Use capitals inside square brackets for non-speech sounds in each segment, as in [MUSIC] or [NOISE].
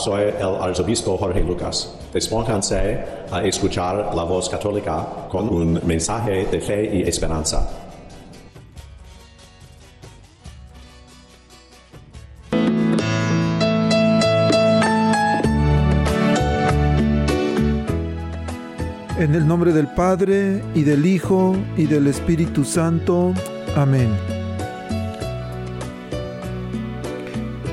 Soy el arzobispo Jorge Lucas. Despónganse a escuchar la voz católica con un mensaje de fe y esperanza. En el nombre del Padre, y del Hijo, y del Espíritu Santo. Amén.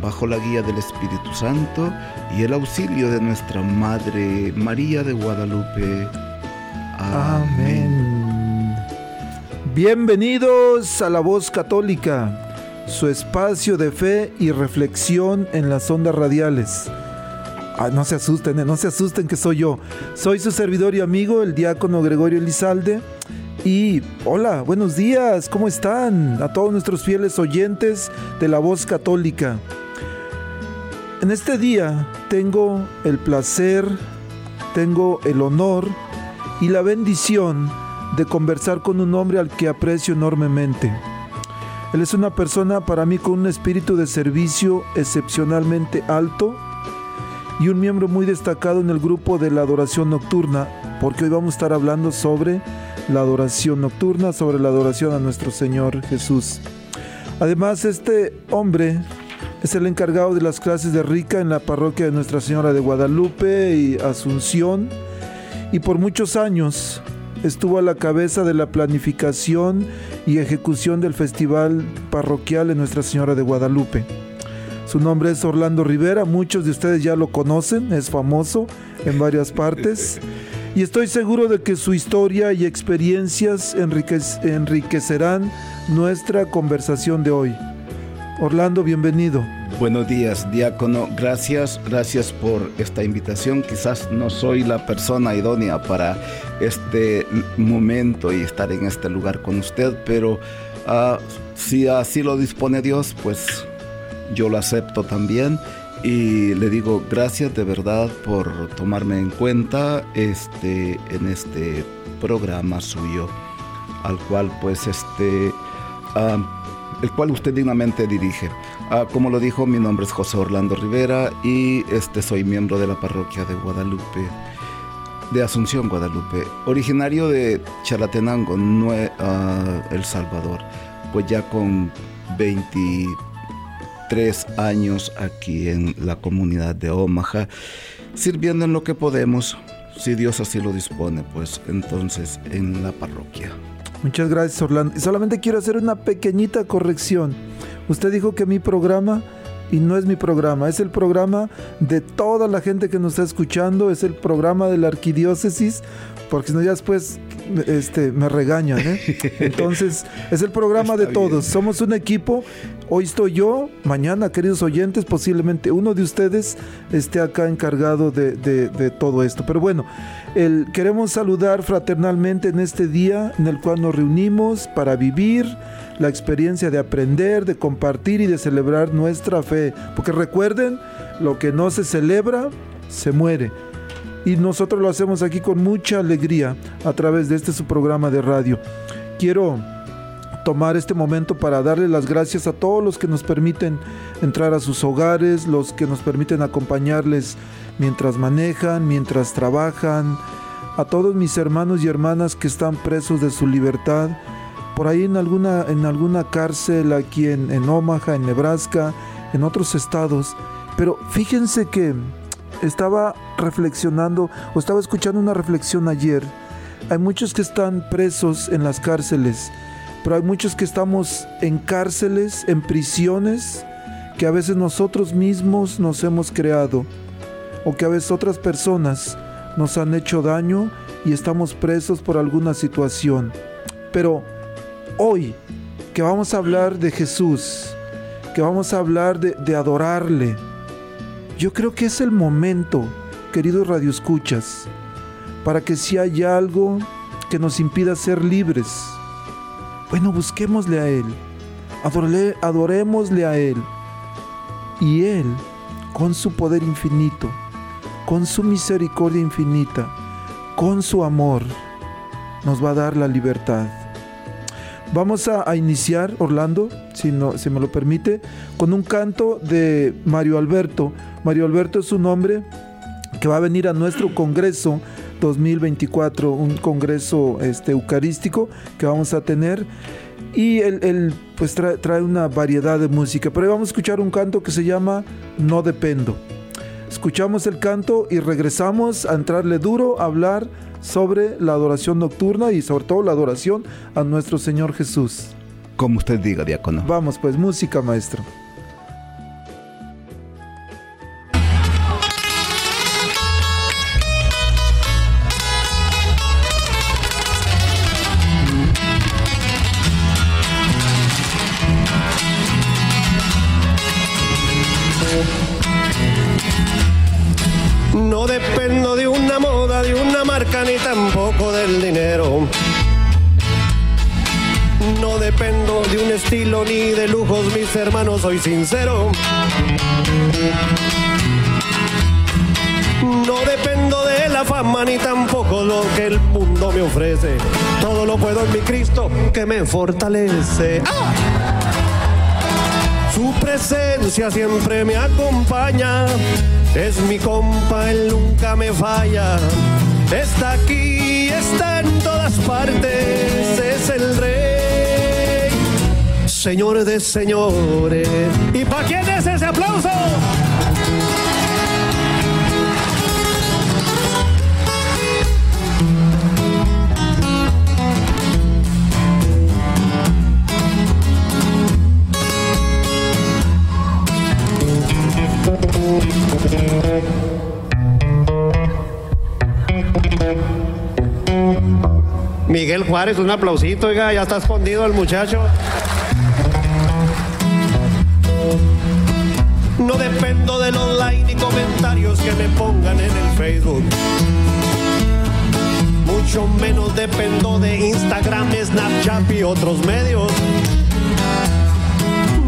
bajo la guía del Espíritu Santo y el auxilio de nuestra Madre María de Guadalupe. Amén. Bienvenidos a la voz católica, su espacio de fe y reflexión en las ondas radiales. Ah, no se asusten, eh, no se asusten que soy yo. Soy su servidor y amigo, el diácono Gregorio Elizalde. Y hola, buenos días, ¿cómo están? A todos nuestros fieles oyentes de la voz católica. En este día tengo el placer, tengo el honor y la bendición de conversar con un hombre al que aprecio enormemente. Él es una persona para mí con un espíritu de servicio excepcionalmente alto y un miembro muy destacado en el grupo de la adoración nocturna, porque hoy vamos a estar hablando sobre la adoración nocturna, sobre la adoración a nuestro Señor Jesús. Además, este hombre es el encargado de las clases de Rica en la parroquia de Nuestra Señora de Guadalupe y Asunción y por muchos años estuvo a la cabeza de la planificación y ejecución del festival parroquial de Nuestra Señora de Guadalupe. Su nombre es Orlando Rivera, muchos de ustedes ya lo conocen, es famoso en varias partes y estoy seguro de que su historia y experiencias enriquecerán nuestra conversación de hoy. Orlando, bienvenido. Buenos días, diácono. Gracias, gracias por esta invitación. Quizás no soy la persona idónea para este momento y estar en este lugar con usted, pero ah, si así lo dispone Dios, pues yo lo acepto también y le digo gracias de verdad por tomarme en cuenta este en este programa suyo al cual pues este ah, el cual usted dignamente dirige. Ah, como lo dijo, mi nombre es José Orlando Rivera y este soy miembro de la parroquia de Guadalupe, de Asunción, Guadalupe, originario de Chalatenango, ah, El Salvador, pues ya con 23 años aquí en la comunidad de Omaha, sirviendo en lo que podemos, si Dios así lo dispone, pues entonces en la parroquia. Muchas gracias, Orlando. Y solamente quiero hacer una pequeñita corrección. Usted dijo que mi programa, y no es mi programa, es el programa de toda la gente que nos está escuchando, es el programa de la arquidiócesis, porque si no ya después este, me regañan. ¿eh? [LAUGHS] Entonces, es el programa de todos. Somos un equipo. Hoy estoy yo, mañana, queridos oyentes, posiblemente uno de ustedes esté acá encargado de, todo esto. Pero bueno, el, queremos saludar fraternalmente en este día en el cual nos reunimos para vivir la experiencia de aprender, de compartir y de celebrar nuestra fe. Porque recuerden, lo que no se celebra, se muere. y nosotros lo hacemos aquí con mucha alegría a través de este su programa de radio. Quiero tomar este momento para darle las gracias a todos los que nos permiten entrar a sus hogares, los que nos permiten acompañarles mientras manejan, mientras trabajan, a todos mis hermanos y hermanas que están presos de su libertad, por ahí en alguna, en alguna cárcel aquí en, en Omaha, en Nebraska, en otros estados. Pero fíjense que estaba reflexionando o estaba escuchando una reflexión ayer. Hay muchos que están presos en las cárceles, pero hay muchos que estamos en cárceles, en prisiones, que a veces nosotros mismos nos hemos creado o que a veces otras personas nos han hecho daño y estamos presos por alguna situación. Pero hoy que vamos a hablar de Jesús, que vamos a hablar de, adorarle, yo creo que es el momento, queridos radioescuchas, para que si hay algo que nos impida ser libres, bueno, busquémosle a Él, adorémosle a Él. Y Él, con su poder infinito, con su misericordia infinita, con su amor, nos va a dar la libertad. Vamos a, iniciar, Orlando, si, no, si me lo permite, con un canto de Mario Alberto. Mario Alberto es un hombre que va a venir a nuestro congreso 2024, un congreso este, eucarístico que vamos a tener. Y él, pues trae, una variedad de música. Pero vamos a escuchar un canto que se llama No Dependo. Escuchamos el canto y regresamos a entrarle duro a hablar sobre la adoración nocturna y sobre todo la adoración a nuestro Señor Jesús. Como usted diga, diácono. Vamos pues, música, maestro. Marca, ni tampoco del dinero. No dependo de un estilo ni de lujos, mis hermanos, soy sincero. No dependo de la fama ni tampoco lo que el mundo me ofrece. Todo lo puedo en mi Cristo que me fortalece. ¡Ah! Su presencia siempre me acompaña. Es mi compa, él nunca me falla. Está aquí, está en todas partes. Es el rey, señor de señores. ¿Y para quién es ese aplauso? Miguel Juárez, un aplausito, oiga, ya está escondido el muchacho. No dependo del online y comentarios que me pongan en el Facebook. Mucho menos dependo de Instagram, Snapchat y otros medios.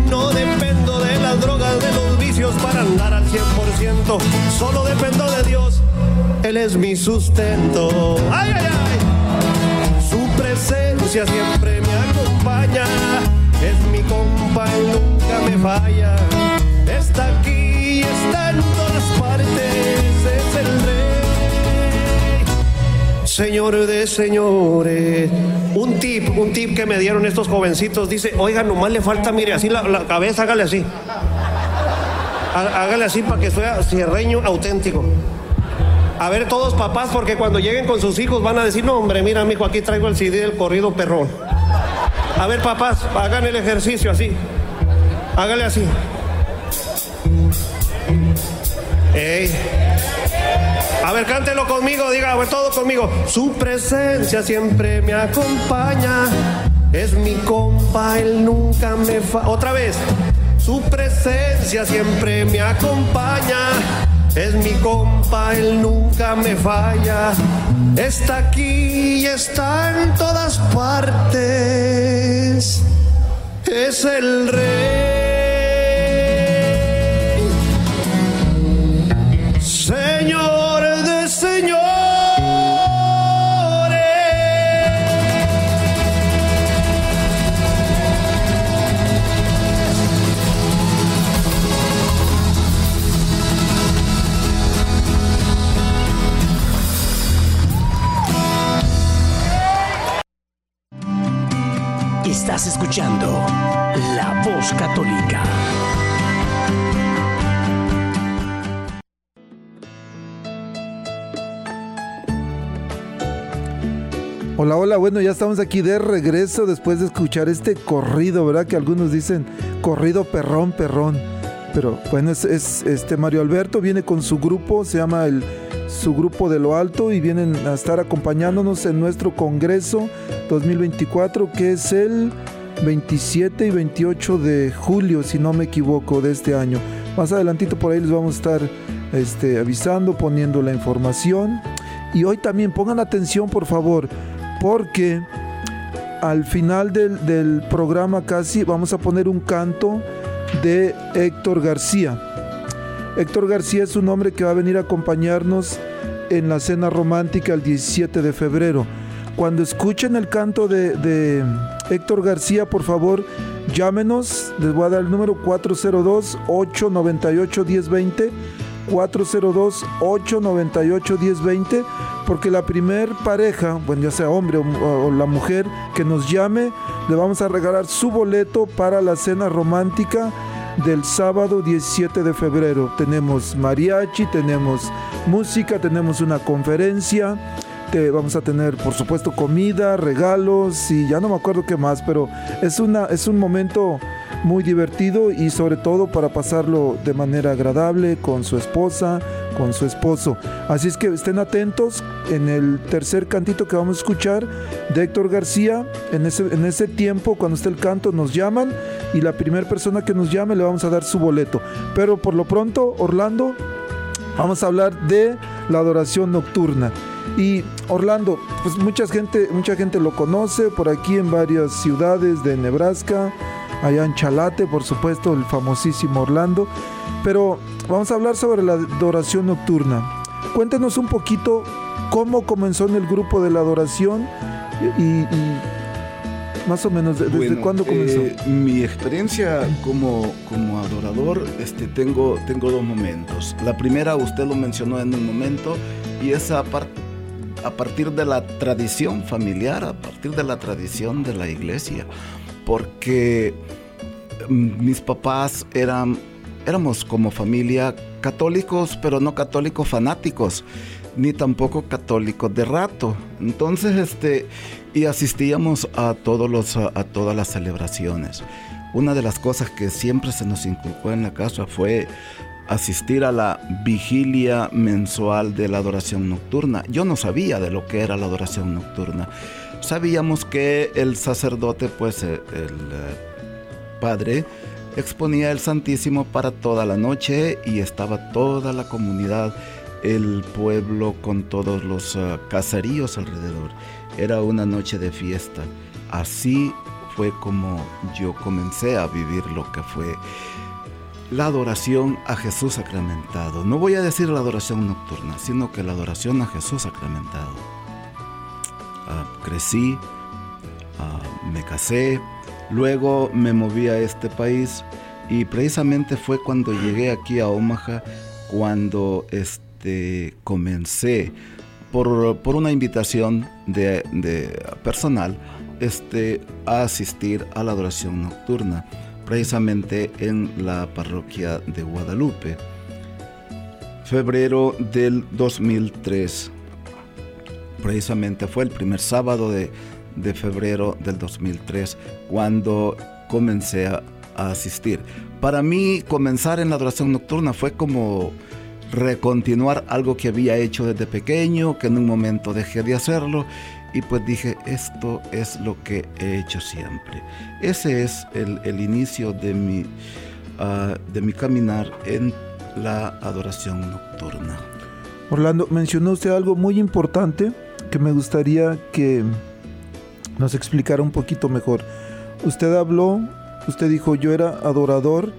No dependo de las drogas, de los vicios para andar al 100%. Solo dependo de Dios. Él es mi sustento. ¡Ay, ay, ay! Siempre me acompaña. Es mi compa, él nunca me falla. Está aquí, está en todas partes. Es el rey. Señor de señores. Un tip, un tip que me dieron estos jovencitos. Dice, oiga, nomás le falta, mire, así la, la cabeza, hágale así. Hágale así para que sea cierreño auténtico. A ver, todos papás, porque cuando lleguen con sus hijos van a decir, no, hombre, mira, mijo, aquí traigo el CD del corrido perrón. A ver, papás, hagan el ejercicio así. Hágale así. Ey. A ver, cántelo conmigo, diga, a ver, todo conmigo. Su presencia siempre me acompaña. Es mi compa, él nunca me fa... Otra vez. Su presencia siempre me acompaña. Es mi compa, él nunca me falla. Está aquí y está en todas partes. Es el rey. Estás escuchando La Voz Católica. Hola, hola, bueno, ya estamos aquí de regreso después de escuchar este corrido, ¿verdad? Que algunos dicen corrido perrón, perrón. Pero bueno, es, es, este Mario Alberto viene con su grupo, se llama el su grupo de lo alto y vienen a estar acompañándonos en nuestro Congreso 2024 que es el 27 y 28 de julio, si no me equivoco, de este año. Más adelantito por ahí les vamos a estar este, avisando, poniendo la información. Y hoy también pongan atención, por favor, porque al final del, del programa casi vamos a poner un canto de Héctor García. Héctor García es un hombre que va a venir a acompañarnos en la cena romántica el 17 de febrero. Cuando escuchen el canto de, Héctor García, por favor, llámenos. Les voy a dar el número 402-898-1020. 402-898-1020. Porque la primer pareja, bueno, ya sea hombre o, o la mujer que nos llame, le vamos a regalar su boleto para la cena romántica del sábado 17 de febrero. Tenemos mariachi, tenemos música, tenemos una conferencia. Te, vamos a tener, por supuesto, comida, regalos y ya no me acuerdo qué más, pero es, una, es un momento muy divertido y sobre todo para pasarlo de manera agradable con su esposa, con su esposo. Así es que estén atentos en el tercer cantito que vamos a escuchar de Héctor García. En ese, en ese tiempo, cuando esté el canto, nos llaman y la primera persona que nos llame le vamos a dar su boleto. Pero por lo pronto, Orlando, vamos a hablar de la adoración nocturna. Y Orlando, pues mucha gente, mucha gente lo conoce por aquí en varias ciudades de Nebraska, allá en Chalate, por supuesto, el famosísimo Orlando. Pero vamos a hablar sobre la adoración nocturna. Cuéntenos un poquito cómo comenzó en el grupo de la adoración y, y más o menos desde Bueno, cuándo comenzó. eh, mi experiencia como, como adorador, este, tengo, tengo dos momentos. La primera, usted lo mencionó en un momento, y es a, par- a partir de la tradición familiar, a partir de la tradición de la iglesia. Porque mm, mis papás eran, éramos como familia católicos, pero no católicos fanáticos, ni tampoco católicos de rato. Entonces, este, y asistíamos a, todos los, a, a todas las celebraciones. Una de las cosas que siempre se nos inculcó en la casa fue asistir a la vigilia mensual de la adoración nocturna. Yo no sabía de lo que era la adoración nocturna. Sabíamos que el sacerdote, pues eh, el eh, padre, exponía el Santísimo para toda la noche y estaba toda la comunidad, el pueblo con todos los ah, caseríos alrededor. Era una noche de fiesta. Así fue como yo comencé a vivir lo que fue la adoración a Jesús sacramentado. No voy a decir la adoración nocturna, sino que la adoración a Jesús sacramentado. Ah, crecí, ah, me casé, luego me moví a este país y precisamente fue cuando llegué aquí a Omaha cuando este, comencé por, por una invitación de, de personal este, a asistir a la adoración nocturna, precisamente en la parroquia de Guadalupe. Febrero del 2003. Precisamente fue el primer sábado de, de febrero del 2003 cuando comencé a, asistir. Para mí comenzar en la adoración nocturna fue como recontinuar algo que había hecho desde pequeño, que en un momento dejé de hacerlo y pues dije, esto es lo que he hecho siempre. Ese es el, el inicio de mi, ah, de mi caminar en la adoración nocturna. Orlando, mencionó usted algo muy importante que me gustaría que nos explicara un poquito mejor. Usted habló, usted dijo yo era adorador,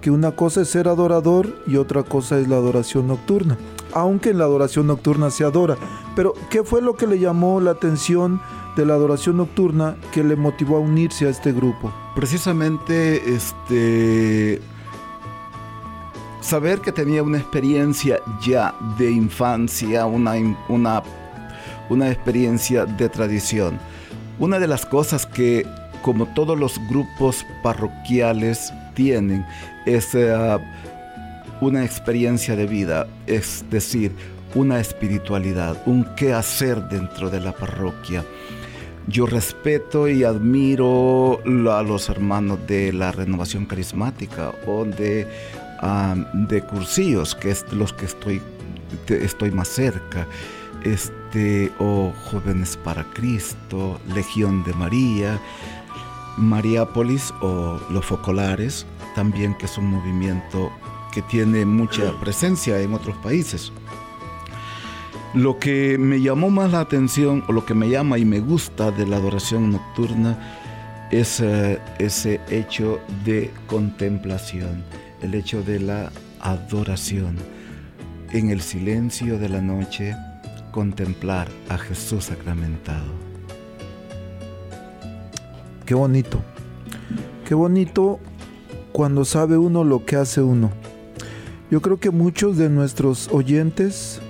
que una cosa es ser adorador y otra cosa es la adoración nocturna. Aunque en la adoración nocturna se adora. Pero, ¿qué fue lo que le llamó la atención de la adoración nocturna que le motivó a unirse a este grupo? Precisamente, este, saber que tenía una experiencia ya de infancia, una, una, una experiencia de tradición. Una de las cosas que como todos los grupos parroquiales tienen, es una experiencia de vida, es decir, una espiritualidad, un qué hacer dentro de la parroquia. Yo respeto y admiro a los hermanos de la renovación carismática o de, de cursillos, que es los que estoy, estoy más cerca. Este, o Jóvenes para Cristo, Legión de María, Mariápolis o Los Focolares, también que es un movimiento que tiene mucha presencia en otros países. Lo que me llamó más la atención, o lo que me llama y me gusta de la adoración nocturna, es eh, ese hecho de contemplación, el hecho de la adoración. En el silencio de la noche, contemplar a Jesús sacramentado. Qué bonito. Qué bonito cuando sabe uno lo que hace uno. Yo creo que muchos de nuestros oyentes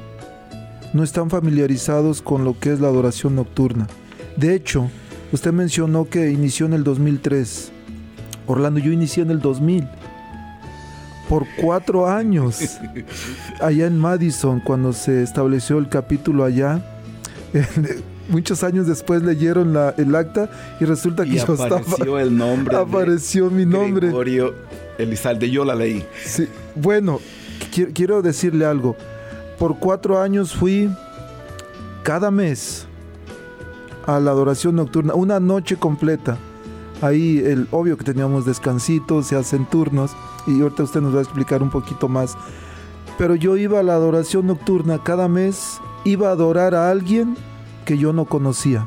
no están familiarizados con lo que es la adoración nocturna. De hecho, usted mencionó que inició en el 2003. Orlando, yo inicié en el 2000. Por cuatro años. [LAUGHS] Allá en Madison, cuando se estableció el capítulo allá. [LAUGHS] muchos años después leyeron el acta y resulta que y apareció el nombre. Apareció mi nombre. Gregorio Elizalde, yo la leí. Sí, bueno, quiero decirle algo por cuatro años fui cada mes a la adoración nocturna, una noche completa. Ahí, el obvio que teníamos descansitos, se hacen turnos, y ahorita usted nos va a explicar un poquito más. Pero yo iba a la adoración nocturna cada mes, iba a adorar a alguien que yo no conocía.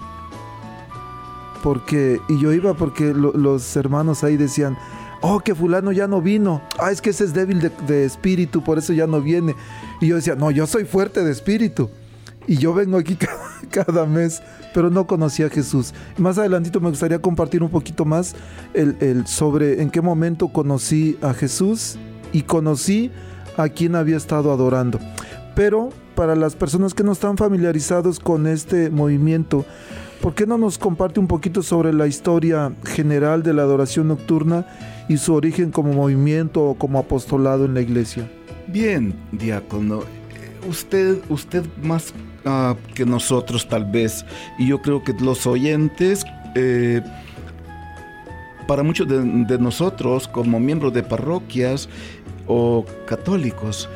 Porque, y yo iba porque los hermanos ahí decían, oh, que fulano ya no vino, ah, es que ese es débil de, espíritu, por eso ya no viene. Y yo decía, no, yo soy fuerte de espíritu. Y yo vengo aquí [LAUGHS] cada, mes, pero no conocía a Jesús. Más adelantito me gustaría compartir un poquito más el, sobre en qué momento conocí a Jesús y conocí a quien había estado adorando. Pero para las personas que no están familiarizados con este movimiento, ¿por qué no nos comparte un poquito sobre la historia general de la adoración nocturna y su origen como movimiento o como apostolado en la iglesia? Bien, diácono, usted, usted más que nosotros tal vez, y yo creo que los oyentes, eh, para muchos de, nosotros como miembros de parroquias o católicos,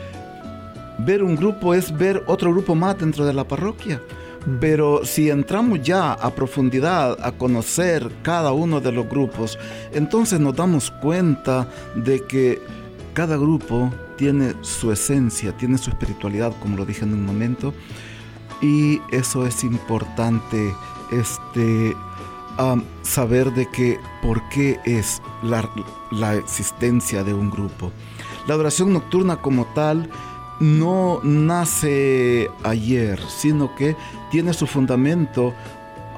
ver un grupo es ver otro grupo más dentro de la parroquia. Pero si entramos ya a profundidad a conocer cada uno de los grupos, entonces nos damos cuenta de que cada grupo tiene su esencia, tiene su espiritualidad, como lo dije en un momento, y eso es importante, este, saber de que por qué es la, la existencia de un grupo. La adoración nocturna como tal no nace ayer, sino que tiene su fundamento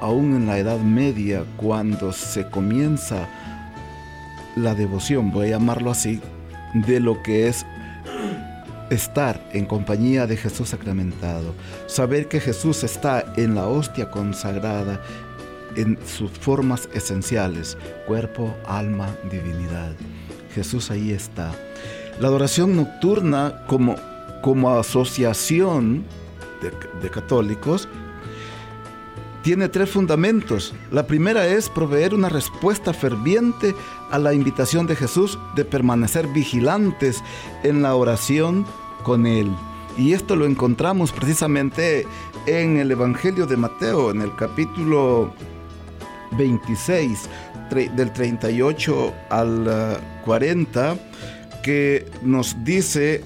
aún en la Edad Media, cuando se comienza la devoción, voy a llamarlo así, de lo que es estar en compañía de Jesús sacramentado, saber que Jesús está en la hostia consagrada en sus formas esenciales, cuerpo, alma, divinidad. Jesús ahí está. La adoración nocturna como, como asociación de católicos tiene tres fundamentos. La primera es proveer una respuesta ferviente a la invitación de Jesús de permanecer vigilantes en la oración con Él. Y esto lo encontramos precisamente en el Evangelio de Mateo, en el capítulo 26, del 38 al 40, uh, que nos dice,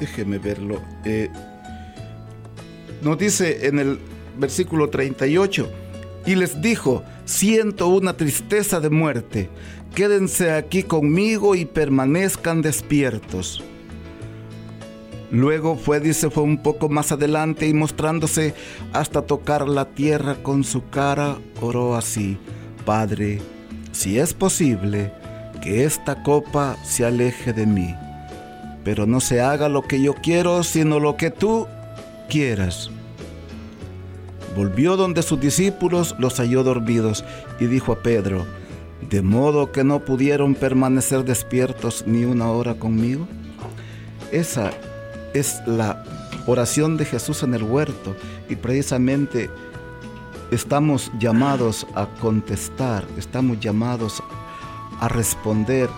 déjeme verlo, eh, nos dice en el versículo 38, y les dijo, siento una tristeza de muerte, quédense aquí conmigo y permanezcan despiertos. Luego fue, dice, fue un poco más adelante y mostrándose hasta tocar la tierra con su cara, oró así, Padre, si es posible, que esta copa se aleje de mí, pero no se haga lo que yo quiero, sino lo que tú quieras. Volvió donde sus discípulos los halló dormidos y dijo a Pedro, ¿de modo que no pudieron permanecer despiertos ni una hora conmigo? Esa es la oración de Jesús en el huerto y precisamente estamos llamados a contestar, estamos llamados a responder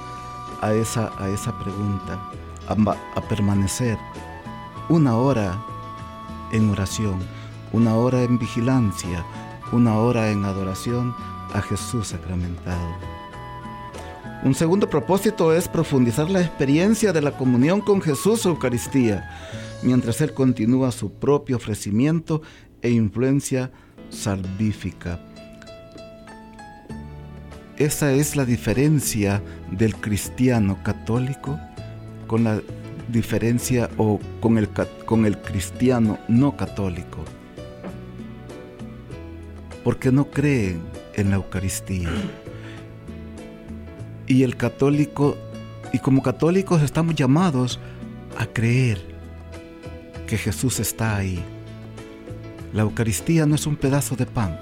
a esa, a esa pregunta, a, a permanecer una hora en oración, una hora en vigilancia, una hora en adoración a Jesús sacramentado. Un segundo propósito es profundizar la experiencia de la comunión con Jesús Eucaristía, mientras Él continúa su propio ofrecimiento e influencia salvífica. Esa es la diferencia del cristiano católico con la diferencia o con el, con el cristiano no católico. Porque no creen en la Eucaristía. Y el católico, y como católicos estamos llamados a creer que Jesús está ahí. La Eucaristía no es un pedazo de pan.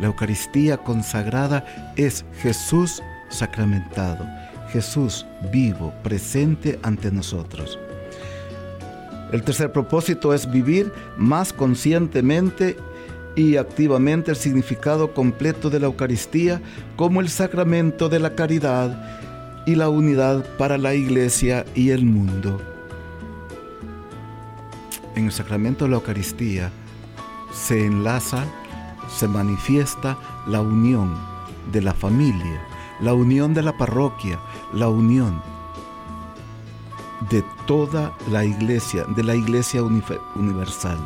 La Eucaristía consagrada es Jesús sacramentado, Jesús vivo, presente ante nosotros. El tercer propósito es vivir más conscientemente y activamente el significado completo de la Eucaristía como el sacramento de la caridad y la unidad para la iglesia y el mundo. En el sacramento de la Eucaristía se enlaza, se manifiesta la unión de la familia, la unión de la parroquia, la unión de toda la iglesia, de la iglesia universal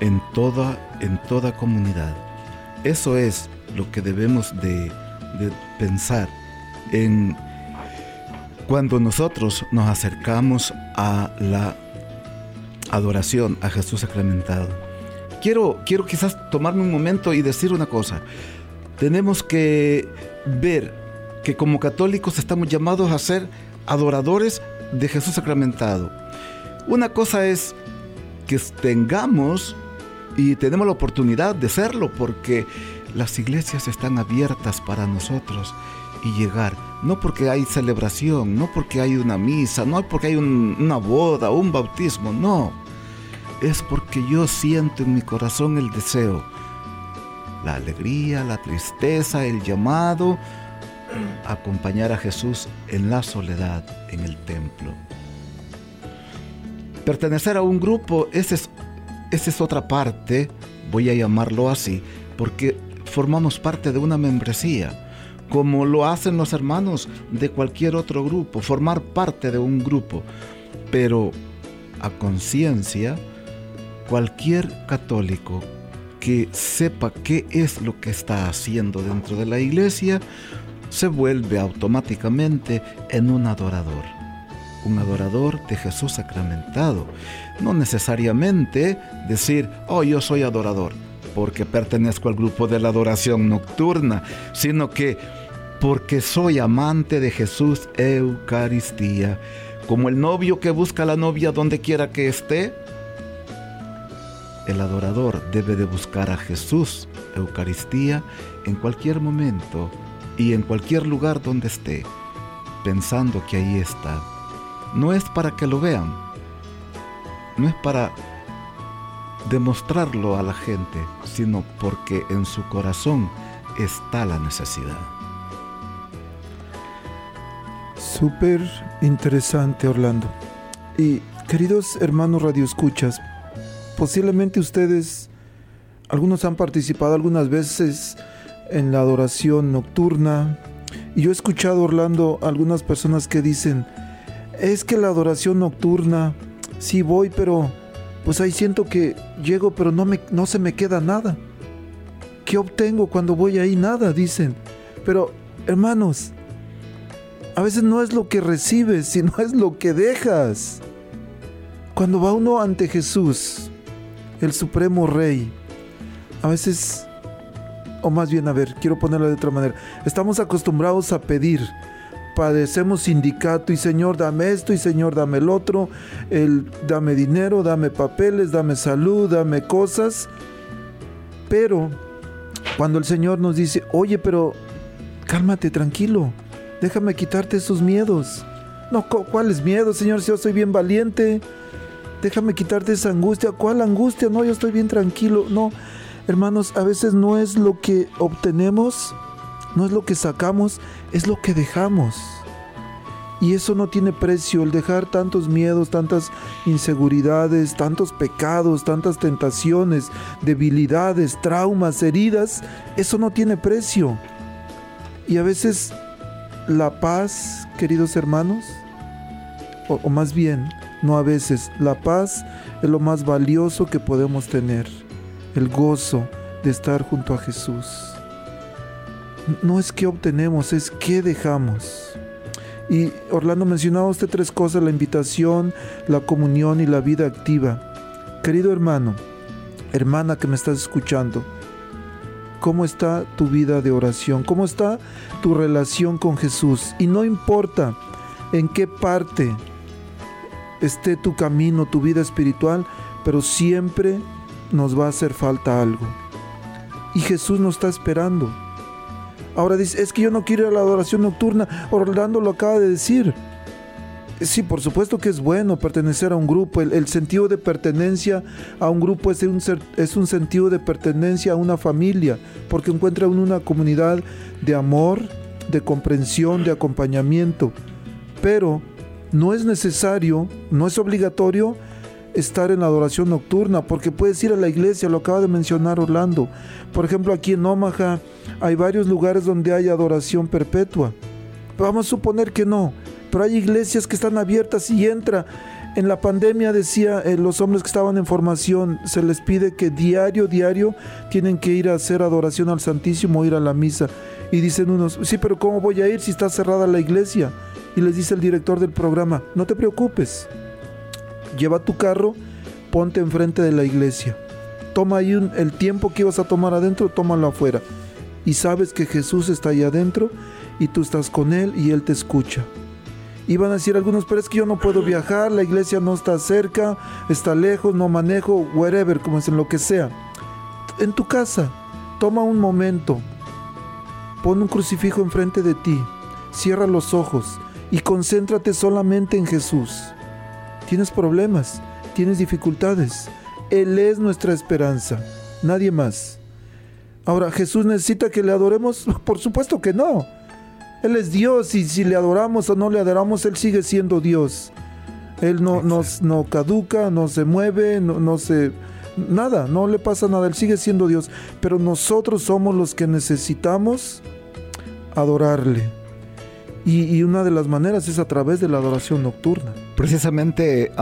en toda, en toda comunidad. Eso es lo que debemos de, de pensar en cuando nosotros nos acercamos a la adoración a Jesús sacramentado. Quiero, quiero quizás tomarme un momento y decir una cosa. Tenemos que ver que como católicos estamos llamados a ser adoradores de Jesús sacramentado. Una cosa es que tengamos y tenemos la oportunidad de serlo porque las iglesias están abiertas para nosotros y llegar, no porque hay celebración, no porque hay una misa, no porque hay una boda, un bautismo, no. Es porque yo siento en mi corazón el deseo, la alegría, la tristeza, el llamado a acompañar a Jesús en la soledad, en el templo. Pertenecer a un grupo, ese es esa es otra parte, voy a llamarlo así, porque formamos parte de una membresía, como lo hacen los hermanos de cualquier otro grupo, formar parte de un grupo. Pero a conciencia, cualquier católico que sepa qué es lo que está haciendo dentro de la iglesia, se vuelve automáticamente en un adorador, un adorador de Jesús sacramentado no necesariamente decir, oh, yo soy adorador, porque pertenezco al grupo de la adoración nocturna, sino que porque soy amante de Jesús Eucaristía, como el novio que busca a la novia donde quiera que esté. El adorador debe de buscar a Jesús Eucaristía en cualquier momento y en cualquier lugar donde esté, pensando que ahí está. No es para que lo vean, no es para demostrarlo a la gente, sino porque en su corazón está la necesidad. Súper interesante, Orlando. Y queridos hermanos radioescuchas, posiblemente ustedes, algunos han participado algunas veces en la adoración nocturna. Y yo he escuchado, Orlando, algunas personas que dicen, es que la adoración nocturna sí voy, pero pues ahí siento que llego, pero no, me, no se me queda nada. ¿Qué obtengo cuando voy ahí? Nada, dicen. Pero, hermanos, a veces no es lo que recibes, [LAUGHS] sino es lo que dejas. Cuando va uno ante Jesús, el Supremo Rey, a veces, o más bien, a ver, quiero ponerlo de otra manera, estamos acostumbrados a pedir, padecemos sindicato y Señor, dame esto y Señor, dame el otro, el, dame dinero, dame papeles, dame salud, dame cosas. Pero cuando el Señor nos dice, oye, pero cálmate, tranquilo, déjame quitarte esos miedos. No, ¿cuáles miedos, Señor? Si yo soy bien valiente, déjame quitarte esa angustia. ¿Cuál angustia? No, yo estoy bien tranquilo. No, hermanos, a veces no es lo que obtenemos, no es lo que sacamos, es lo que dejamos. Y eso no tiene precio, el dejar tantos miedos, tantas inseguridades, tantos pecados, tantas tentaciones, debilidades, traumas, heridas, eso no tiene precio. Y a veces la paz, queridos hermanos, o, más bien, no a veces, la paz es lo más valioso que podemos tener, el gozo de estar junto a Jesús. No es que obtenemos, es que dejamos. Y Orlando mencionaba usted tres cosas, la invitación, la comunión y la vida activa. Querido hermano, hermana que me estás escuchando, ¿cómo está tu vida de oración? ¿Cómo está tu relación con Jesús? Y no importa en qué parte esté tu camino, tu vida espiritual, pero siempre nos va a hacer falta algo. Y Jesús nos está esperando. Ahora dice, es que yo no quiero la adoración nocturna. Orlando lo acaba de decir. Sí, por supuesto que es bueno pertenecer a un grupo. El, sentido de pertenencia a un grupo es un, es un sentido de pertenencia a una familia, porque encuentra una comunidad de amor, de comprensión, de acompañamiento. Pero no es necesario, no es obligatorio estar en la adoración nocturna, porque puedes ir a la iglesia, lo acaba de mencionar Orlando. Por ejemplo, aquí en Omaha hay varios lugares donde hay adoración perpetua. Vamos a suponer que no, pero hay iglesias que están abiertas y entra. En la pandemia decía eh, los hombres que estaban en formación, se les pide que diario, diario tienen que ir a hacer adoración al Santísimo, ir a la misa. Y dicen unos, sí, pero ¿cómo voy a ir si está cerrada la iglesia? Y les dice el director del programa, no te preocupes, lleva tu carro, ponte enfrente de la iglesia. Toma ahí el tiempo que ibas a tomar adentro, tómalo afuera. Y sabes que Jesús está ahí adentro y tú estás con Él y Él te escucha. Y van a decir algunos, pero es que yo no puedo viajar, la iglesia no está cerca, está lejos, no manejo, wherever, como es en lo que sea. En tu casa, toma un momento, pon un crucifijo enfrente de ti, cierra los ojos y concéntrate solamente en Jesús. Tienes problemas, tienes dificultades. Él es nuestra esperanza, nadie más. Ahora, ¿Jesús necesita que le adoremos? [LAUGHS] Por supuesto que no. Él es Dios y si le adoramos o no le adoramos, Él sigue siendo Dios. Él no, nos, no caduca, no se mueve, no, no se... Nada, no le pasa nada, Él sigue siendo Dios. Pero nosotros somos los que necesitamos adorarle. Y, una de las maneras es a través de la adoración nocturna. Precisamente,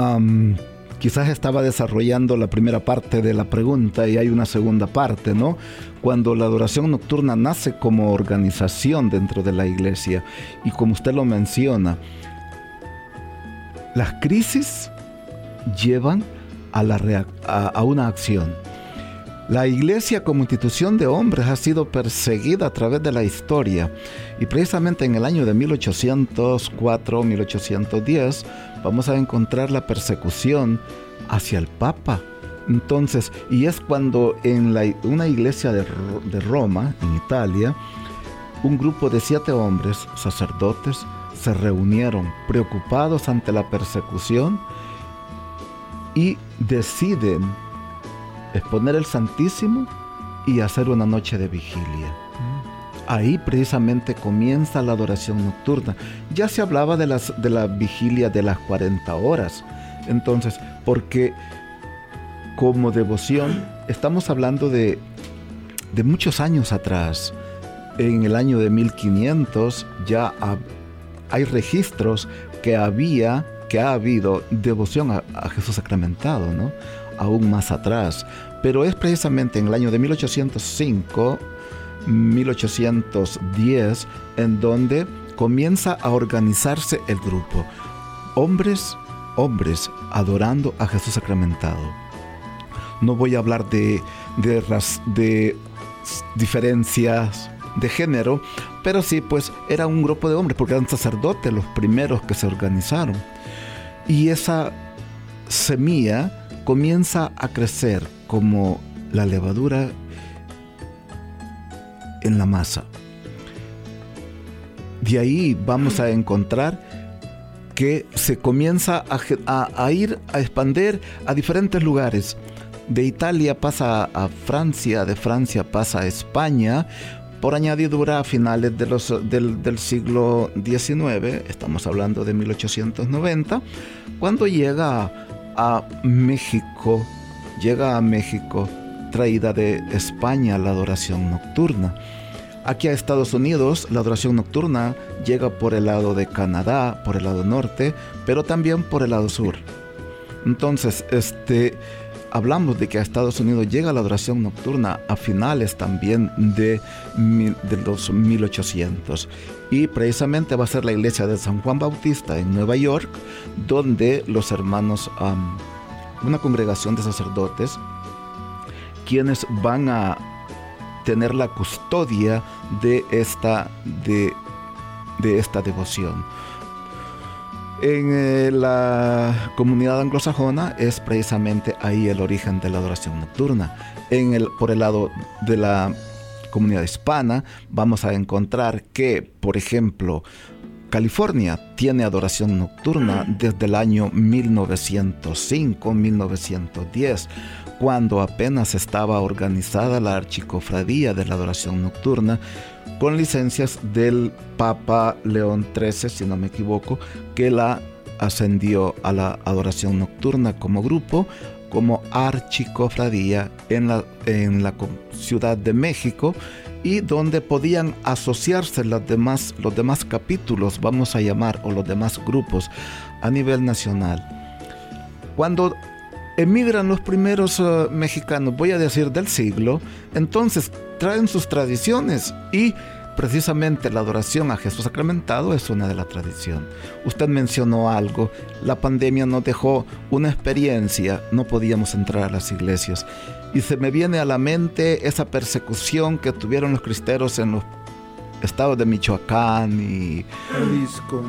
quizás estaba desarrollando la primera parte de la pregunta y hay una segunda parte, ¿no? Cuando la adoración nocturna nace como organización dentro de la iglesia. Y como usted lo menciona, las crisis llevan a, la a una acción. La iglesia como institución de hombres ha sido perseguida a través de la historia. Y precisamente en el año de 1804-1810 vamos a encontrar la persecución hacia el Papa. Entonces, y es cuando en una iglesia de, de Roma, en Italia, un grupo de siete hombres, sacerdotes, se reunieron preocupados ante la persecución y deciden exponer el Santísimo y hacer una noche de vigilia. Ahí precisamente comienza la adoración nocturna. Ya se hablaba de, las, de la vigilia de las 40 horas. Entonces, porque como devoción estamos hablando de, de muchos años atrás. En el año de 1500 ya hay registros que había, que ha habido devoción a, a Jesús sacramentado, ¿no? aún más atrás, pero es precisamente en el año de 1805, 1810, en donde comienza a organizarse el grupo. Hombres, hombres adorando a Jesús sacramentado. No voy a hablar de, de, de diferencias de género, pero sí, pues era un grupo de hombres, porque eran sacerdotes los primeros que se organizaron. Y esa semilla comienza a crecer como la levadura en la masa. De ahí vamos a encontrar que se comienza a, ir a expandir a diferentes lugares. De Italia pasa a Francia, de Francia pasa a España, por añadidura a finales del, del, siglo XIX, estamos hablando de 1890, cuando llega a México, llega a México traída de España la adoración nocturna. Aquí a Estados Unidos la adoración nocturna llega por el lado de Canadá, por el lado norte, pero también por el lado sur. Entonces, este, hablamos de que a Estados Unidos llega la adoración nocturna a finales también de, de los 1800. Y precisamente va a ser la iglesia de San Juan Bautista en Nueva York, donde los hermanos, una congregación de sacerdotes, quienes van a tener la custodia de esta, de, de esta devoción. En eh, la comunidad anglosajona es precisamente ahí el origen de la adoración nocturna. En el, por el lado de la comunidad hispana vamos a encontrar que, por ejemplo, California tiene adoración nocturna desde el año 1905-1910 cuando apenas estaba organizada la archicofradía de la adoración nocturna, con licencias del Papa León XIII, si no me equivoco, que la ascendió a la adoración nocturna como grupo, como archicofradía en la, en la Ciudad de México y donde podían asociarse los demás, los demás capítulos, vamos a llamar, o los demás grupos a nivel nacional. Cuando emigran los primeros eh, mexicanos, voy a decir del siglo, entonces traen sus tradiciones y precisamente la adoración a Jesús sacramentado es una de las tradiciones. Usted mencionó algo, la pandemia nos dejó una experiencia, no podíamos entrar a las iglesias. Y se me viene a la mente esa persecución que tuvieron los cristeros en los estados de Michoacán y Jalisco.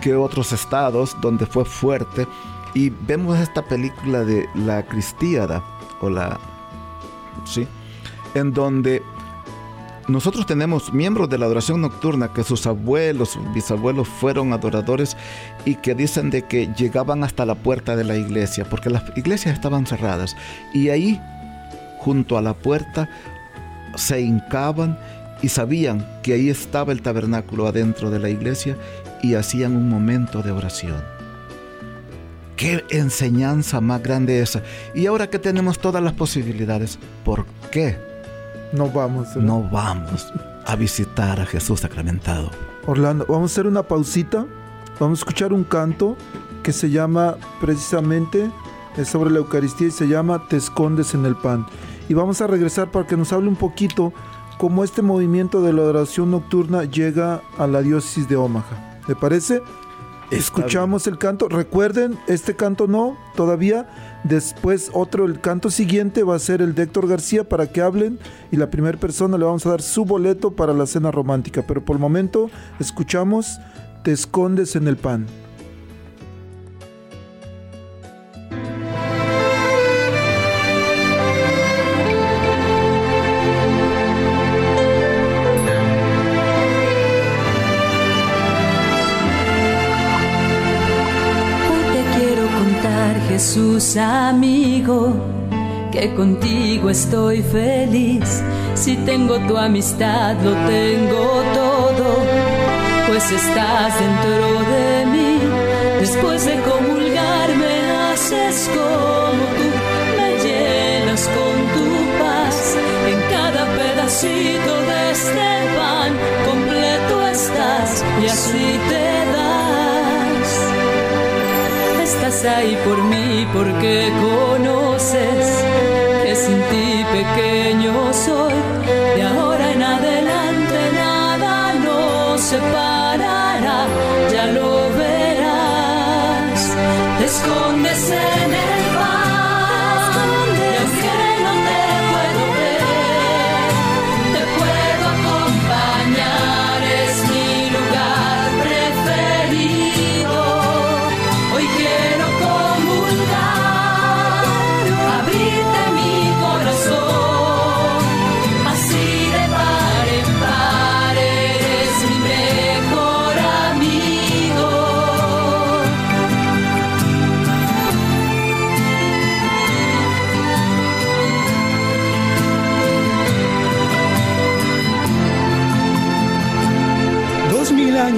que otros estados donde fue fuerte y vemos esta película de La Cristiada, o la. ¿Sí? En donde nosotros tenemos miembros de la adoración nocturna que sus abuelos, sus bisabuelos fueron adoradores y que dicen de que llegaban hasta la puerta de la iglesia, porque las iglesias estaban cerradas. Y ahí, junto a la puerta, se hincaban y sabían que ahí estaba el tabernáculo adentro de la iglesia y hacían un momento de oración. Qué enseñanza más grande esa. Y ahora que tenemos todas las posibilidades, ¿por qué no vamos? No vamos a visitar a Jesús sacramentado. Orlando, vamos a hacer una pausita. Vamos a escuchar un canto que se llama precisamente es sobre la Eucaristía y se llama Te escondes en el pan. Y vamos a regresar para que nos hable un poquito cómo este movimiento de la oración nocturna llega a la diócesis de Omaha. ¿Le parece? Escuchamos el canto. Recuerden, este canto no, todavía. Después otro, el canto siguiente va a ser el de Héctor García para que hablen y la primera persona le vamos a dar su boleto para la cena romántica. Pero por el momento escuchamos Te escondes en el pan. Amigo, que contigo estoy feliz. Si tengo tu amistad, lo tengo todo, pues estás dentro de mí. Después de comulgar me haces como tú, me llenas con tu paz. En cada pedacito de este pan completo estás y así te estás ahí por mí porque conoces que sin ti pequeño soy.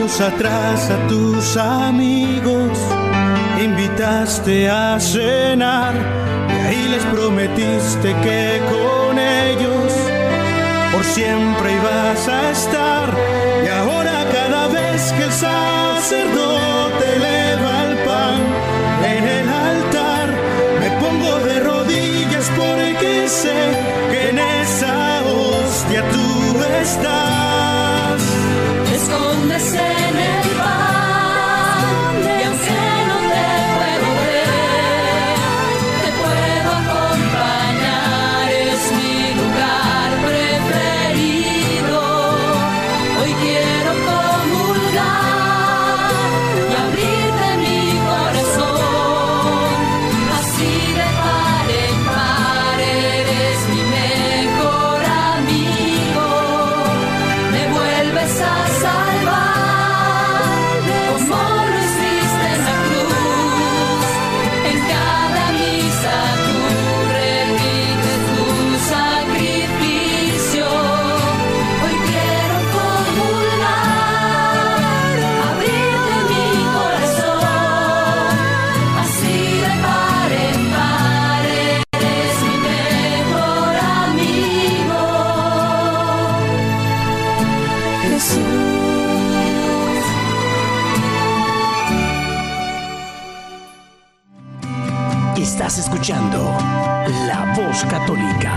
Atrás a tus amigos invitaste a cenar y ahí les prometiste que con ellos por siempre ibas a estar. Y ahora cada vez que el sacerdote eleva el pan en el altar me pongo de rodillas porque sé que en esa hostia tú estás escondes en el Estás escuchando La Voz Católica.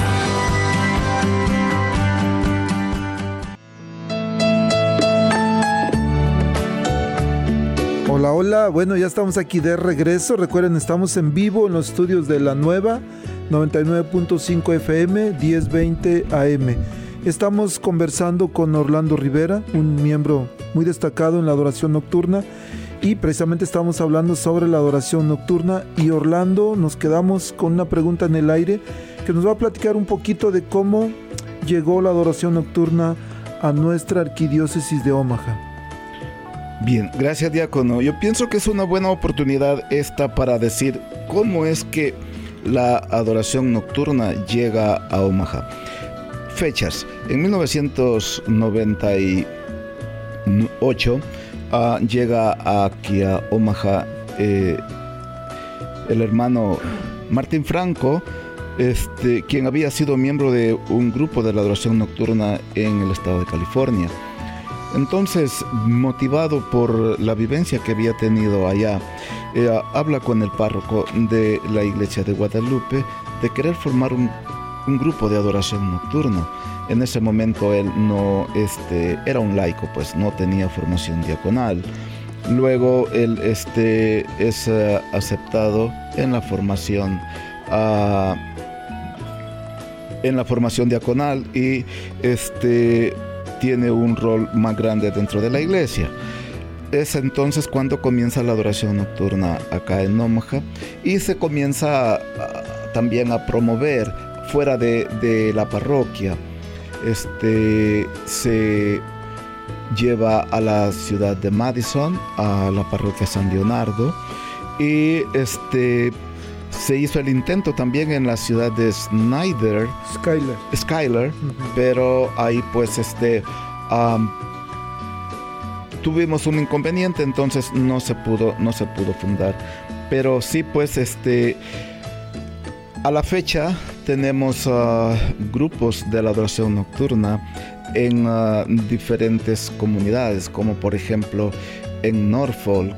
Hola, hola. Bueno, ya estamos aquí de regreso. Recuerden, estamos en vivo en los estudios de la nueva 99.5 FM 1020 AM. Estamos conversando con Orlando Rivera, un miembro muy destacado en la adoración nocturna. Y precisamente estamos hablando sobre la adoración nocturna. Y Orlando, nos quedamos con una pregunta en el aire que nos va a platicar un poquito de cómo llegó la adoración nocturna a nuestra arquidiócesis de Omaha. Bien, gracias diácono. Yo pienso que es una buena oportunidad esta para decir cómo es que la adoración nocturna llega a Omaha. Fechas. En 1998 ah, llega aquí a Omaha eh, el hermano Martín Franco, este, quien había sido miembro de un grupo de la adoración nocturna en el estado de California. Entonces, motivado por la vivencia que había tenido allá, eh, habla con el párroco de la iglesia de Guadalupe de querer formar un, un grupo de adoración nocturna. En ese momento él no este, era un laico, pues no tenía formación diaconal. Luego él este, es eh, aceptado en la formación ah, en la formación diaconal y este tiene un rol más grande dentro de la iglesia. Es entonces cuando comienza la adoración nocturna acá en Omaha y se comienza a- a- también a promover fuera de la parroquia. Este se lleva a la ciudad de Madison, a la parroquia San Leonardo y este se hizo el intento también en la ciudad de Snyder, Skyler. Skyler, pero ahí pues este tuvimos un inconveniente, entonces no se pudo, no se pudo fundar. Pero sí pues este a la fecha tenemos ah, grupos de la adoración nocturna en ah, diferentes comunidades, como por ejemplo en Norfolk,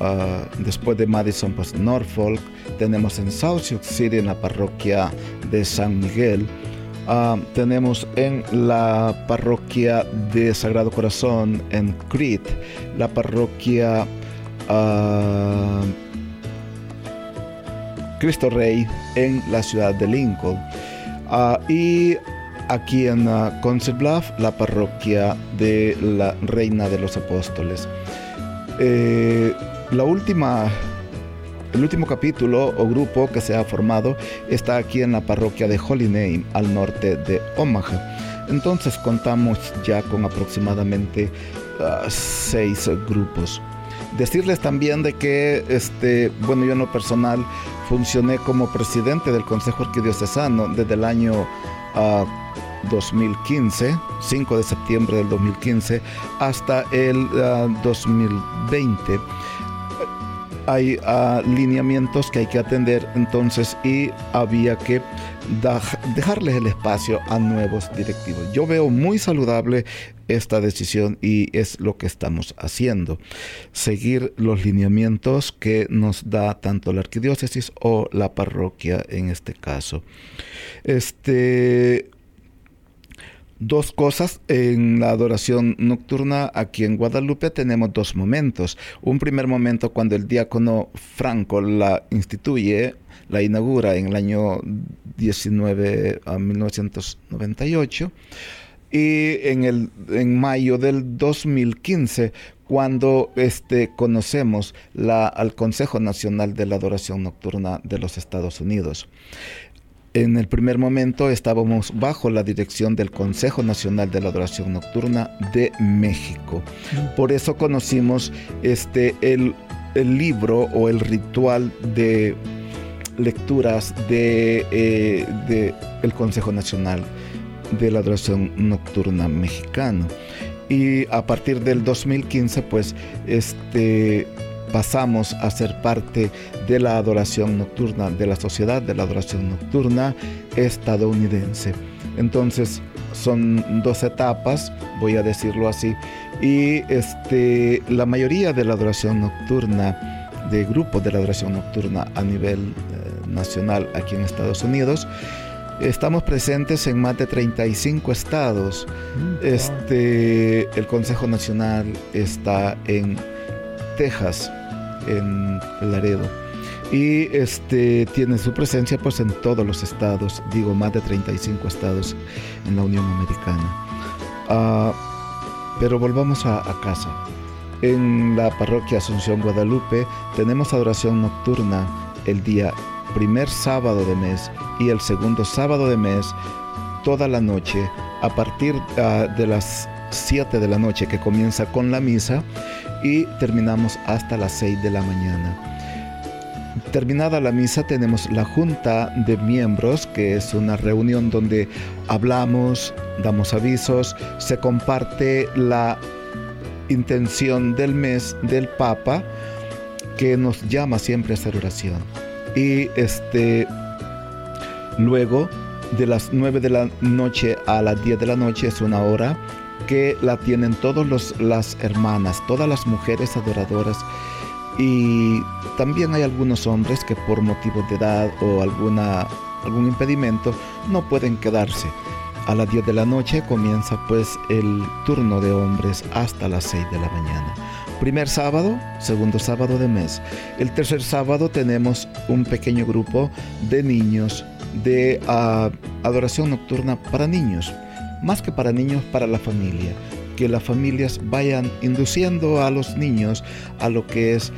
ah, después de Madison, pues Norfolk, tenemos en South Sioux City, en la parroquia de San Miguel, tenemos en la parroquia de Sagrado Corazón en Crete, la parroquia Cristo Rey en la ciudad de Lincoln. Ah, y aquí en uh, Council Bluff, la parroquia de la Reina de los Apóstoles. Eh, la última, el último capítulo o grupo que se ha formado está aquí en la parroquia de Holy Name, al norte de Omaha. Entonces contamos ya con aproximadamente ah, seis grupos. Decirles también de que, este, bueno, yo en lo personal funcioné como presidente del Consejo Arquidiocesano desde el año ah, 2015, 5 de septiembre del 2015, hasta el 2020 hay alineamientos que hay que atender entonces y había que dejarles el espacio a nuevos directivos. Yo veo muy saludable esta decisión y es lo que estamos haciendo. Seguir los lineamientos que nos da tanto la arquidiócesis o la parroquia en este caso. Este dos cosas. En la adoración nocturna aquí en Guadalupe tenemos dos momentos. Un primer momento cuando el diácono Franco la instituye, la inaugura en el año 19 a 1998 y en, el, en mayo del 2015 cuando este, conocemos la, al Consejo Nacional de la Adoración Nocturna de los Estados Unidos. En el primer momento estábamos bajo la dirección del Consejo Nacional de la Adoración Nocturna de México. Por eso conocimos este, el, libro o el ritual de lecturas de, eh, el Consejo Nacional de la Adoración Nocturna Mexicano. Y a partir del 2015, pues, este, pasamos a ser parte de la adoración nocturna, de la sociedad de la adoración nocturna estadounidense. Entonces son dos etapas, voy a decirlo así, y este, la mayoría de la adoración nocturna, de grupos de la adoración nocturna a nivel eh, nacional aquí en Estados Unidos, Estamos presentes en más de 35 estados. Mm, este, el Consejo Nacional está en Texas, en Laredo. Y este, tiene su presencia pues en todos los estados, digo más de 35 estados en la Unión Americana. Ah, pero volvamos a, a casa. En la parroquia Asunción Guadalupe tenemos adoración nocturna el día primer sábado de mes y el segundo sábado de mes toda la noche a partir ah, de las 7 de la noche que comienza con la misa y terminamos hasta las 6 de la mañana. Terminada la misa tenemos la junta de miembros, que es una reunión donde hablamos, damos avisos, se comparte la intención del mes del Papa, que nos llama siempre a hacer oración. Y este luego de las 9 de la noche a las 10 de la noche es una hora que la tienen todas las hermanas, todas las mujeres adoradoras. Y también hay algunos hombres que por motivos de edad o alguna, algún impedimento no pueden quedarse. A las 10 de la noche comienza pues el turno de hombres hasta las 6 de la mañana. Primer sábado, segundo sábado de mes. El tercer sábado tenemos un pequeño grupo de niños de ah, adoración nocturna para niños más que para niños, para la familia. Que las familias vayan induciendo a los niños a lo que es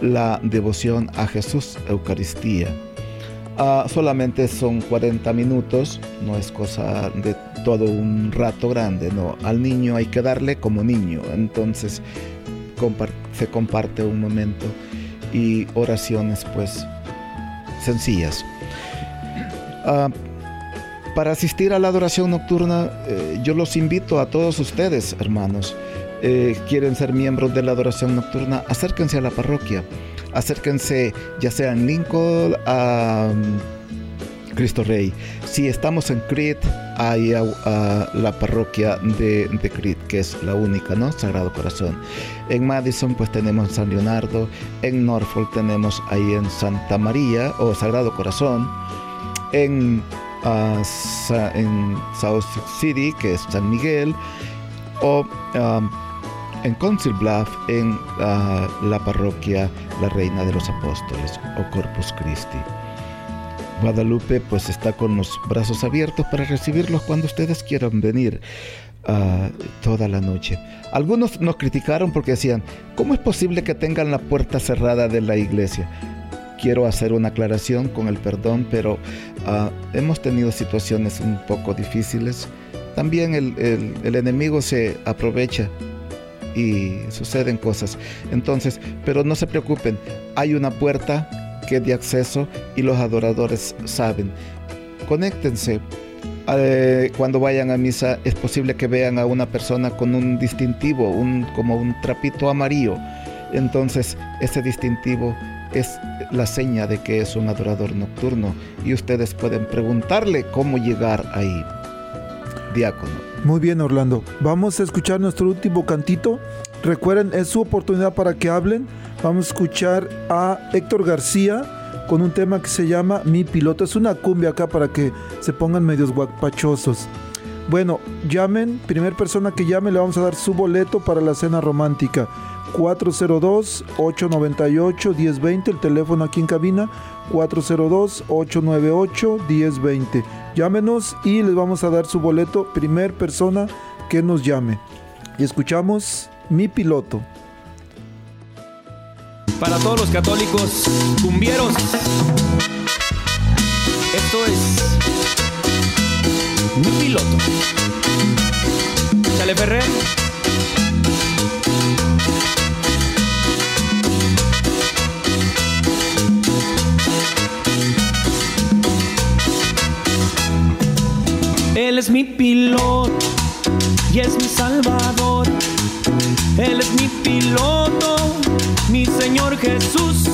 la devoción a Jesús Eucaristía. Ah, solamente son 40 minutos, no es cosa de todo un rato grande, no. Al niño hay que darle como niño, entonces se comparte un momento y oraciones pues sencillas. Ah, para asistir a la adoración nocturna, eh, yo los invito a todos ustedes, hermanos. Eh, quieren ser miembros de la adoración nocturna, acérquense a la parroquia. Acérquense ya sea en Lincoln, a Cristo Rey. Si estamos en Crete, hay a, la parroquia de, de Crete, que es la única, ¿no? Sagrado Corazón. En Madison, pues tenemos San Leonardo. En Norfolk tenemos ahí en Santa María o Sagrado Corazón. En en South City, que es San Miguel, o en Council Bluff, en uh, la parroquia La Reina de los Apóstoles o Corpus Christi. Guadalupe pues está con los brazos abiertos para recibirlos cuando ustedes quieran venir uh, toda la noche. Algunos nos criticaron porque decían, ¿cómo es posible que tengan la puerta cerrada de la iglesia? quiero hacer una aclaración con el perdón, pero ah, hemos tenido situaciones un poco difíciles. También el, el enemigo se aprovecha y suceden cosas. Entonces, pero no se preocupen, hay una puerta que de acceso y los adoradores saben. Conéctense eh, cuando vayan a misa es posible que vean a una persona con un distintivo, un, como un trapito amarillo. Entonces ese distintivo es la seña de que es un adorador nocturno y ustedes pueden preguntarle cómo llegar ahí. Diácono. Muy bien, Orlando. Vamos a escuchar nuestro último cantito. Recuerden, es su oportunidad para que hablen. Vamos a escuchar a Héctor García con un tema que se llama Mi piloto. Es una cumbia acá para que se pongan medios guapachosos. Bueno, llamen, primer persona que llame le vamos a dar su boleto para la cena romántica. 402-898-1020, el teléfono aquí en cabina, 402-898-1020. Llámenos y les vamos a dar su boleto, primer persona que nos llame. Y escuchamos Mi Piloto. Para todos los católicos cumbieros, esto es Mi Piloto. Chale Ferrer. Él es mi piloto y es mi salvador. Él es mi piloto, mi Señor Jesús.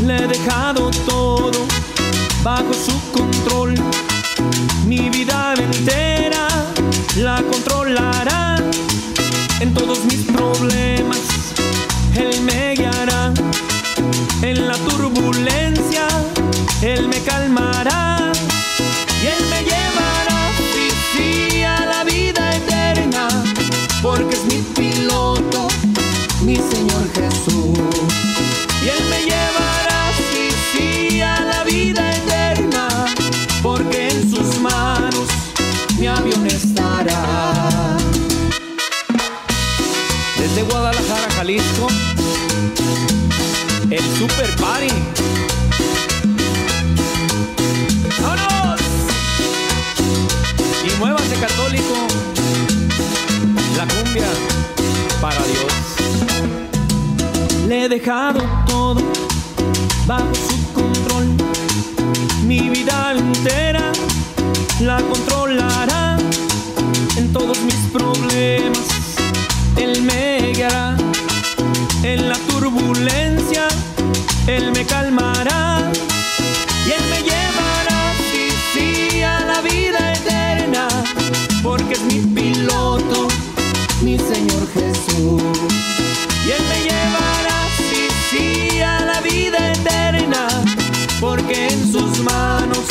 Le he dejado todo bajo su control. Mi vida entera la controlará. En todos mis problemas, Él me guiará. En la turbulencia, Él me calmará. Guadalajara, Jalisco, el Super Party. ¡Vámonos! Y muévase católico, la cumbia para Dios. Le he dejado todo bajo su control. Mi vida entera la controlará en todos mis problemas. Él me guiará en la turbulencia. Él me calmará y él me llevará, sí, sí, a la vida eterna. Porque es mi piloto, mi Señor Jesús. Y él me llevará, sí, sí, a la vida eterna. Porque en sus manos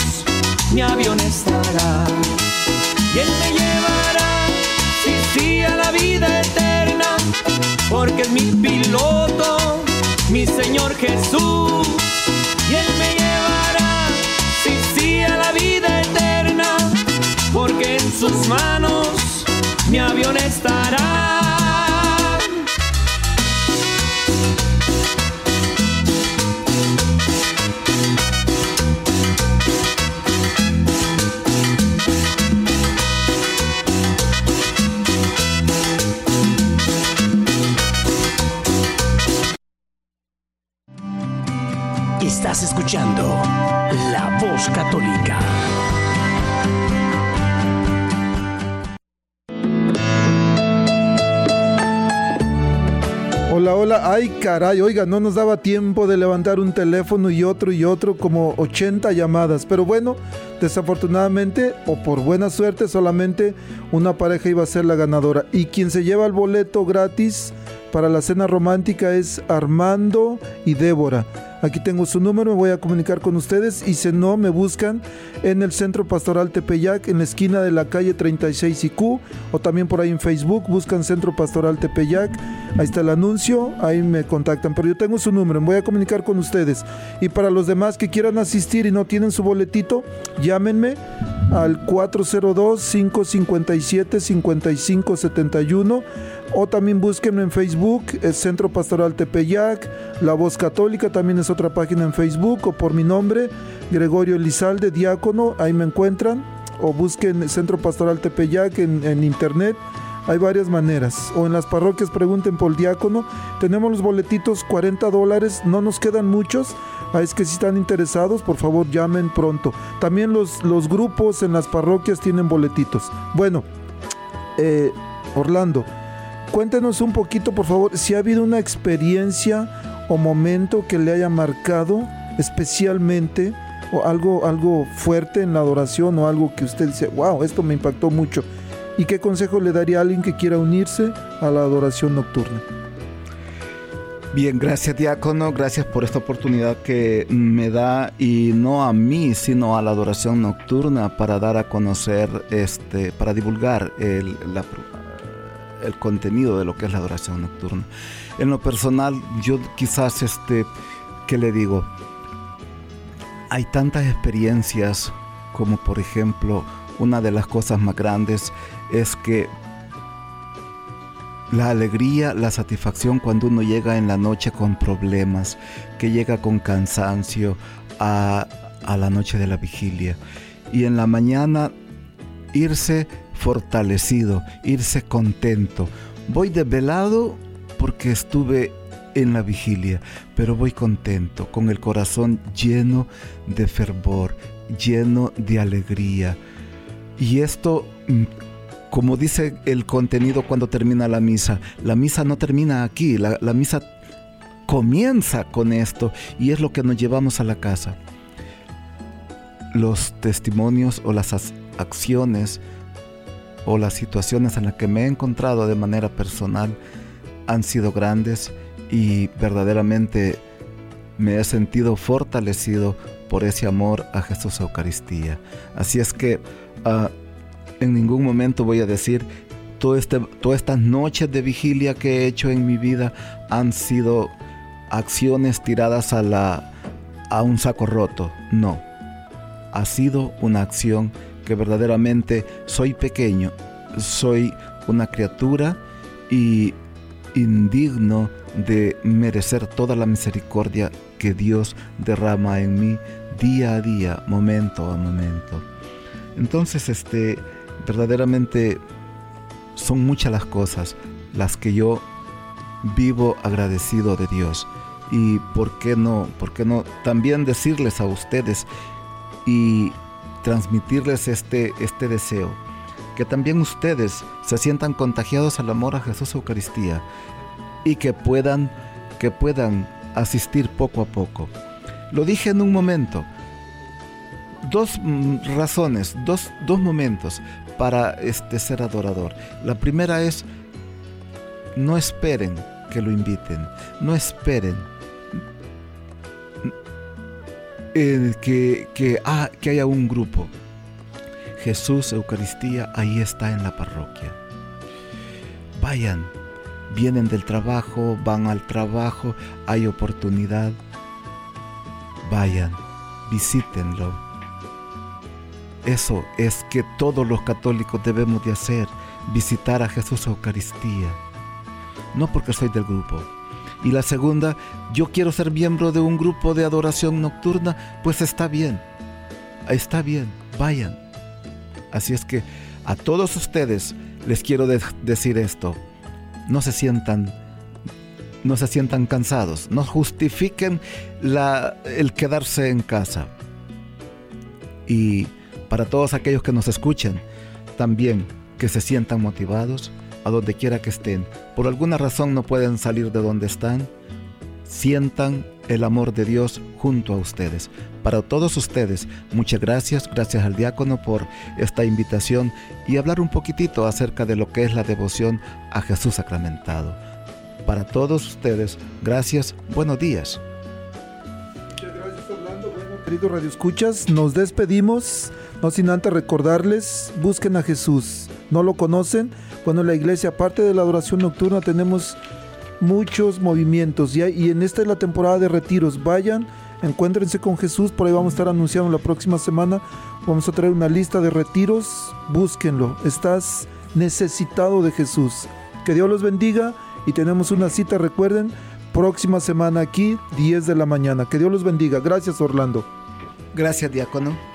mi avión estará. Jesús. Y él me llevará, sí, sí, a la vida eterna. Porque en sus manos mi avión estará. Ay, caray, oiga, no nos daba tiempo de levantar un teléfono y otro y otro, como 80 llamadas. Pero bueno, desafortunadamente o por buena suerte, solamente una pareja iba a ser la ganadora. Y quien se lleva el boleto gratis para la cena romántica es Armando y Débora. Aquí tengo su número, me voy a comunicar con ustedes. Y si no, me buscan en el Centro Pastoral Tepeyac, en la esquina de la calle 36 y Q, o también por ahí en Facebook, buscan Centro Pastoral Tepeyac, ahí está el anuncio, ahí me contactan, pero yo tengo su número, me voy a comunicar con ustedes. Y para los demás que quieran asistir y no tienen su boletito, llámenme al 402-557-5571 o también búsquenme en Facebook, el Centro Pastoral Tepeyac, La Voz Católica también es otra página en Facebook o por mi nombre, Gregorio Elizalde, diácono, ahí me encuentran o busquen Centro Pastoral Tepeyac en, internet. Hay varias maneras. O en las parroquias pregunten por el diácono. Tenemos los boletitos 40 dólares. No nos quedan muchos. Ah, es que si están interesados, por favor llamen pronto. También los, los grupos en las parroquias tienen boletitos. Bueno, eh, Orlando, cuéntenos un poquito, por favor, si ha habido una experiencia o momento que le haya marcado especialmente o algo, algo fuerte en la adoración o algo que usted dice, wow, esto me impactó mucho. ¿Y qué consejo le daría a alguien que quiera unirse a la adoración nocturna? Bien, gracias diácono, gracias por esta oportunidad que me da y no a mí, sino a la adoración nocturna para dar a conocer, este, para divulgar el, el contenido de lo que es la adoración nocturna. En lo personal, yo quizás, este, ¿qué le digo? Hay tantas experiencias como por ejemplo, una de las cosas más grandes es que la alegría, la satisfacción cuando uno llega en la noche con problemas, que llega con cansancio a, la noche de la vigilia. Y en la mañana irse fortalecido, irse contento. Voy desvelado porque estuve en la vigilia, pero voy contento, con el corazón lleno de fervor, lleno de alegría. Y esto mm, como dice el contenido cuando termina la misa, la misa no termina aquí, la, misa comienza con esto y es lo que nos llevamos a la casa. Los testimonios o las acciones o las situaciones en las que me he encontrado de manera personal han sido grandes y verdaderamente me he sentido fortalecido por ese amor a Jesús Eucaristía. Así es que ah, en ningún momento voy a decir, este, todas estas noches de vigilia que he hecho en mi vida han sido acciones tiradas a, la, a un saco roto. No, ha sido una acción que verdaderamente soy pequeño, soy una criatura y indigno de merecer toda la misericordia que Dios derrama en mí día a día, momento a momento. Entonces, este, verdaderamente son muchas las cosas las que yo vivo agradecido de Dios. Y por qué no, por qué no también decirles a ustedes y transmitirles este, este deseo, que también ustedes se sientan contagiados al amor a Jesús Eucaristía y que puedan, que puedan asistir poco a poco. Lo dije en un momento, dos mm, razones, dos, dos momentos para este, ser adorador. La primera es, no esperen que lo inviten, no esperen eh, que, que, ah, que haya un grupo. Jesús, Eucaristía, ahí está en la parroquia. Vayan, vienen del trabajo, van al trabajo, hay oportunidad. Vayan, visítenlo eso es que todos los católicos debemos de hacer, visitar a Jesús Eucaristía. No porque soy del grupo. Y la segunda, yo quiero ser miembro de un grupo de adoración nocturna, pues está bien. Está bien, vayan. Así es que a todos ustedes les quiero decir esto. No se sientan no se sientan cansados, no justifiquen el quedarse en casa. Y para todos aquellos que nos escuchen, también que se sientan motivados a donde quiera que estén. Por alguna razón no pueden salir de donde están. Sientan el amor de Dios junto a ustedes. Para todos ustedes, muchas gracias, gracias al diácono por esta invitación y hablar un poquitito acerca de lo que es la devoción a Jesús sacramentado. Para todos ustedes, gracias, buenos días. Muchas gracias. Bueno, queridos radioescuchas, nos despedimos. No sin antes recordarles, busquen a Jesús. ¿No lo conocen? Bueno, en la iglesia, aparte de la adoración nocturna, tenemos muchos movimientos. Y, y en esta es la temporada de retiros. Vayan, encuéntrense con Jesús. Por ahí vamos a estar anunciando la próxima semana. Vamos a traer una lista de retiros. Búsquenlo. Estás necesitado de Jesús. Que Dios los bendiga. Y tenemos una cita, recuerden, próxima semana aquí, 10 de la mañana. Que Dios los bendiga. Gracias, Orlando. Gracias, diácono.